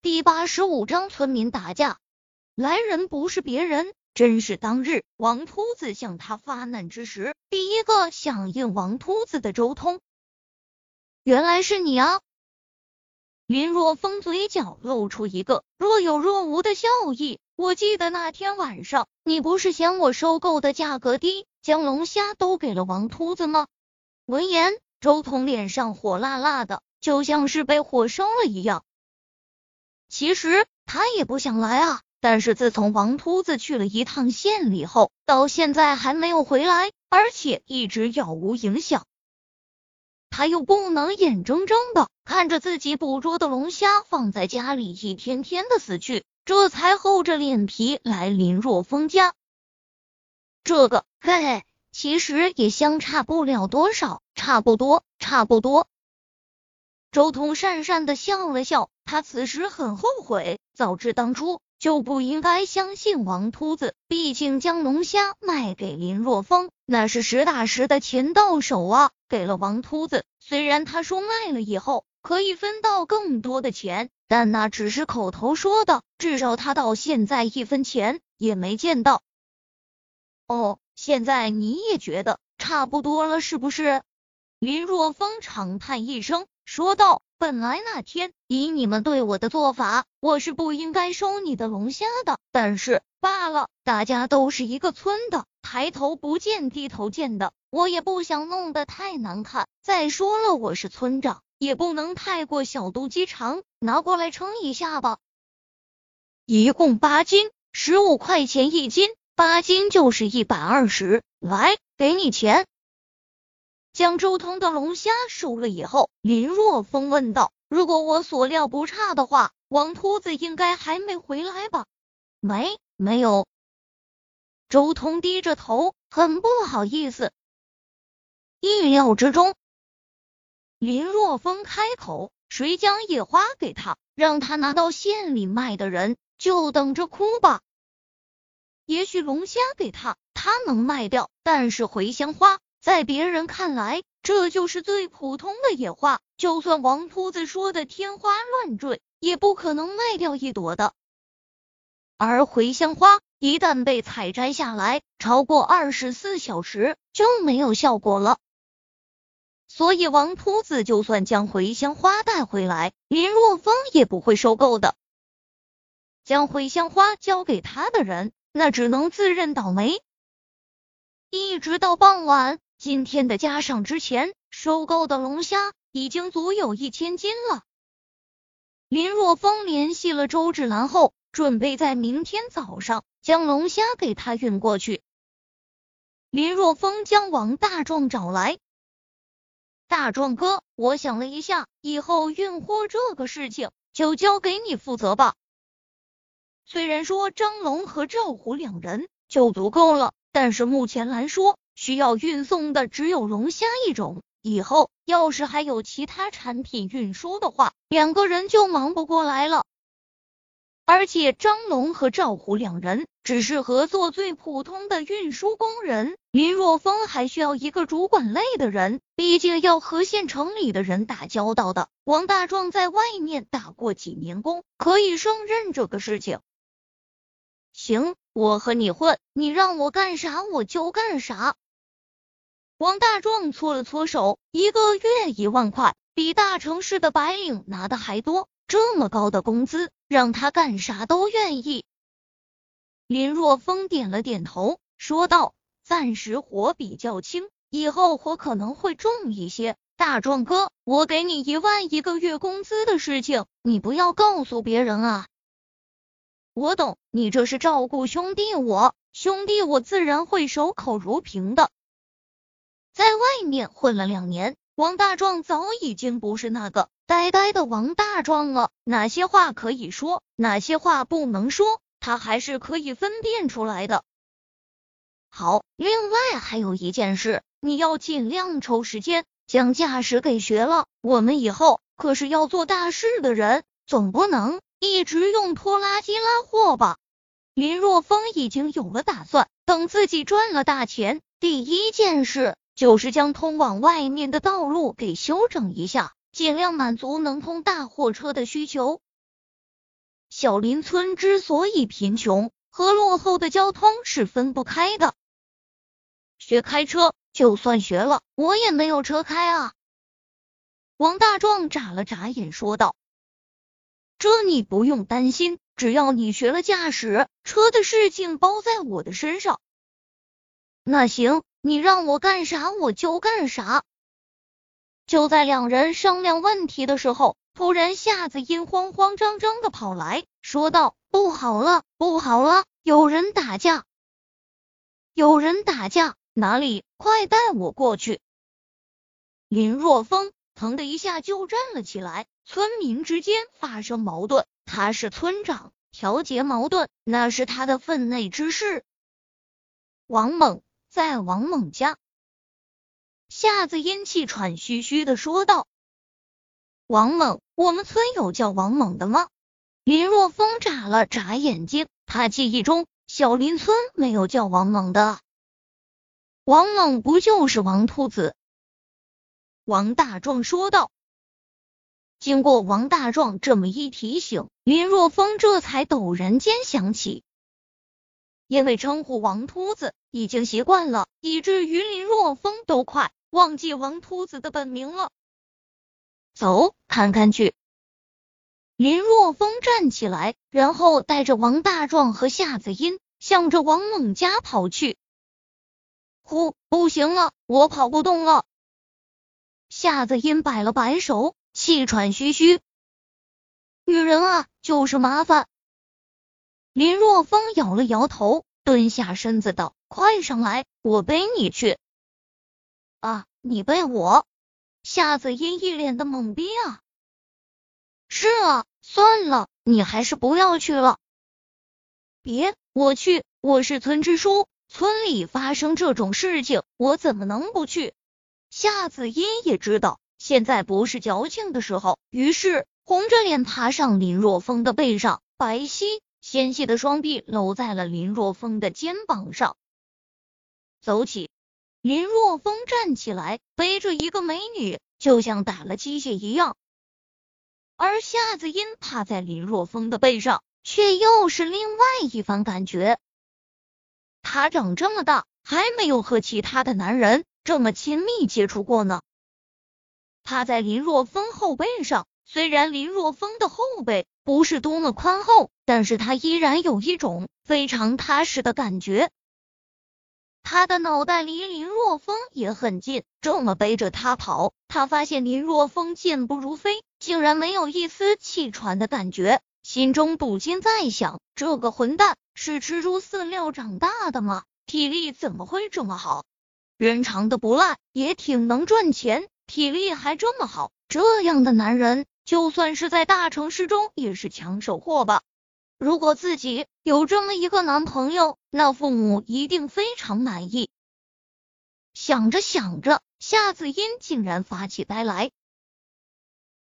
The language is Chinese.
第八十五章村民打架。来人不是别人，真是当日王秃子向他发难之时，第一个响应王秃子的周通。原来是你啊！林若风嘴角露出一个若有若无的笑意。我记得那天晚上，你不是嫌我收购的价格低，将龙虾都给了王秃子吗？闻言，周通脸上火辣辣的，就像是被火烧了一样。其实他也不想来啊，但是自从王秃子去了一趟县里后，到现在还没有回来，而且一直杳无影响，他又不能眼睁睁的看着自己捕捉的龙虾放在家里一天天的死去，这才厚着脸皮来林若风家。这个嘿嘿，其实也相差不了多少，差不多，差不多。周通讪讪的笑了笑。他此时很后悔，早知当初就不应该相信王秃子。毕竟将龙虾卖给林若风，那是实打实的钱到手啊！给了王秃子，虽然他说卖了以后可以分到更多的钱，但那只是口头说的，至少他到现在一分钱也没见到。哦，现在你也觉得差不多了是不是？林若风长叹一声，说道。本来那天以你们对我的做法，我是不应该收你的龙虾的。但是罢了，大家都是一个村的，抬头不见低头见的，我也不想弄得太难看。再说了，我是村长，也不能太过小肚鸡肠。拿过来称一下吧，一共八斤，十五块钱一斤，八斤就是一百二十。来，给你钱。将周通的龙虾收了以后，林若风问道：“如果我所料不差的话，王秃子应该还没回来吧？”“没，没有。”周通低着头，很不好意思。意料之中，林若风开口：“谁将野花给他，让他拿到县里卖的人就等着哭吧。也许龙虾给他，他能卖掉，但是茴香花……”在别人看来，这就是最普通的野花，就算王秃子说的天花乱坠，也不可能卖掉一朵的。而茴香花一旦被采摘下来，超过二十四小时就没有效果了。所以王秃子就算将茴香花带回来，林若风也不会收购的。将茴香花交给他的人，那只能自认倒霉。一直到傍晚。今天的加上之前收购的龙虾已经足有一千斤了。林若风联系了周芷兰后，准备在明天早上将龙虾给他运过去。林若风将王大壮找来，大壮哥，我想了一下，以后运货这个事情就交给你负责吧。虽然说张龙和赵虎两人就足够了，但是目前来说。需要运送的只有龙虾一种，以后要是还有其他产品运输的话，两个人就忙不过来了。而且张龙和赵虎两人只是合作最普通的运输工人，林若风还需要一个主管类的人，毕竟要和县城里的人打交道的。王大壮在外面打过几年工，可以胜任这个事情。行，我和你混，你让我干啥我就干啥。王大壮搓了搓手，一个月一万块，比大城市的白领拿的还多。这么高的工资，让他干啥都愿意。林若风点了点头，说道：“暂时活比较轻，以后活可能会重一些。大壮哥，我给你一万一个月工资的事情，你不要告诉别人啊。我懂，你这是照顾兄弟我，兄弟我自然会守口如瓶的。”在外面混了两年，王大壮早已经不是那个呆呆的王大壮了。哪些话可以说，哪些话不能说，他还是可以分辨出来的。好，另外还有一件事，你要尽量抽时间将驾驶给学了。我们以后可是要做大事的人，总不能一直用拖拉机拉货吧？林若风已经有了打算，等自己赚了大钱，第一件事。就是将通往外面的道路给修整一下，尽量满足能通大货车的需求。小林村之所以贫穷，和落后的交通是分不开的。学开车，就算学了，我也没有车开啊。王大壮眨了眨眼，说道：“这你不用担心，只要你学了驾驶车的事情，包在我的身上。”那行，你让我干啥我就干啥。就在两人商量问题的时候。突然，夏子音慌慌张张的跑来说道：“不好了，不好了，有人打架！有人打架！哪里？快带我过去！”林若风腾的一下就站了起来。村民之间发生矛盾，他是村长，调节矛盾那是他的分内之事。王猛在王猛家，夏子音气喘吁吁的说道。王猛，我们村有叫王猛的吗？林若风眨了眨眼睛，他记忆中小林村没有叫王猛的。王猛不就是王秃子？王大壮说道。经过王大壮这么一提醒，林若风这才陡然间想起，因为称呼王秃子已经习惯了，以至于林若风都快忘记王秃子的本名了。走，看看去。林若风站起来，然后带着王大壮和夏子音向着王猛家跑去。呼，不行了，我跑不动了。夏子音摆了摆手，气喘吁吁。女人啊，就是麻烦。林若风摇了摇头，蹲下身子道：“快上来，我背你去。”啊，你背我？夏子音一脸的懵逼啊！是啊，算了，你还是不要去了。别，我去，我是村支书，村里发生这种事情，我怎么能不去？夏子音也知道现在不是矫情的时候，于是红着脸爬上林若风的背上，白皙纤细的双臂搂在了林若风的肩膀上，走起。林若风站起来，背着一个美女，就像打了鸡血一样。而夏子音趴在林若风的背上，却又是另外一番感觉。他长这么大，还没有和其他的男人这么亲密接触过呢。趴在林若风后背上，虽然林若风的后背不是多么宽厚，但是他依然有一种非常踏实的感觉。他的脑袋离林若风也很近，这么背着他跑，他发现林若风健步如飞，竟然没有一丝气喘的感觉，心中不禁在想：这个混蛋是吃猪饲料长大的吗？体力怎么会这么好？人长得不赖，也挺能赚钱，体力还这么好，这样的男人，就算是在大城市中也是抢手货吧。如果自己有这么一个男朋友，那父母一定非常满意。想着想着，夏子音竟然发起呆来，